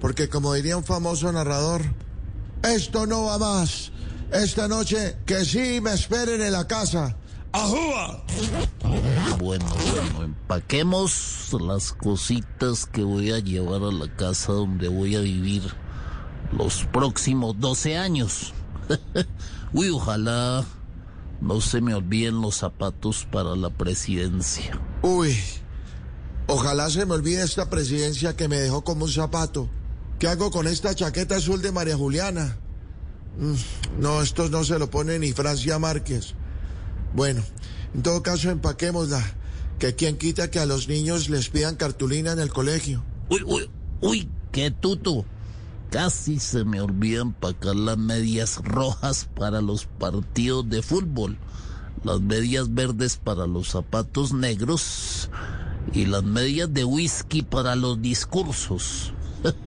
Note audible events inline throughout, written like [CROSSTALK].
porque como diría un famoso narrador, esto no va más. Esta noche que sí me esperen en la casa. ¡Ajúa! Bueno, bueno, empaquemos las cositas que voy a llevar a la casa donde voy a vivir los próximos 12 años. [LAUGHS] Uy, ojalá no se me olviden los zapatos para la presidencia. Uy, ojalá se me olvide esta presidencia que me dejó como un zapato. ¿Qué hago con esta chaqueta azul de María Juliana? No, estos no se lo pone ni Francia Márquez. Bueno, en todo caso empaquémosla. Que quien quita que a los niños les pidan cartulina en el colegio. Uy, uy, uy, qué tuto. Casi se me olvida empacar las medias rojas para los partidos de fútbol, las medias verdes para los zapatos negros y las medias de whisky para los discursos.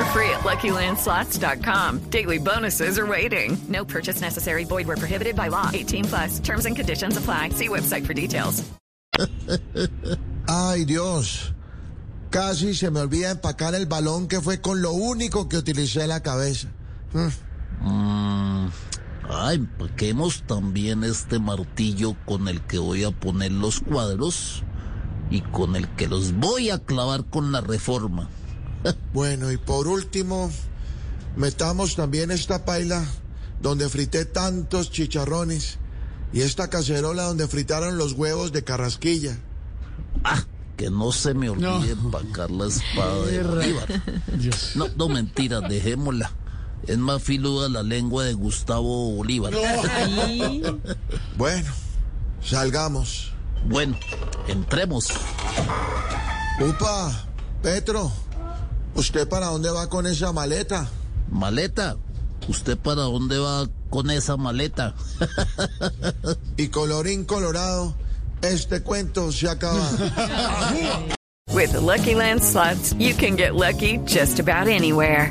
For free at LuckyLandSlots.com. Daily bonuses are waiting. No purchase necessary. Void where prohibited by law. 18 plus. Terms and conditions apply. See website for details. [LAUGHS] Ay, Dios. Casi se me olvida empacar el balón que fue con lo único que utilicé la cabeza. Mm. Mm, ah, empaquemos también este martillo con el que voy a poner los cuadros y con el que los voy a clavar con la reforma. [LAUGHS] Bueno, y por último, metamos también esta paila donde frité tantos chicharrones y esta cacerola donde fritaron los huevos de carrasquilla. Ah, que no se me olvide empacar la espada de Bolívar. No, no, mentira, dejémosla. Es más filuda la lengua de Gustavo Bolívar. [LAUGHS] Bueno, salgamos. Bueno, entremos. Upa, Petro, ¿usted para dónde va con esa maleta? Maleta, ¿usted para dónde va con esa maleta? Y colorín colorado, este cuento se acaba. With the Lucky Land slots, you can get lucky just about anywhere.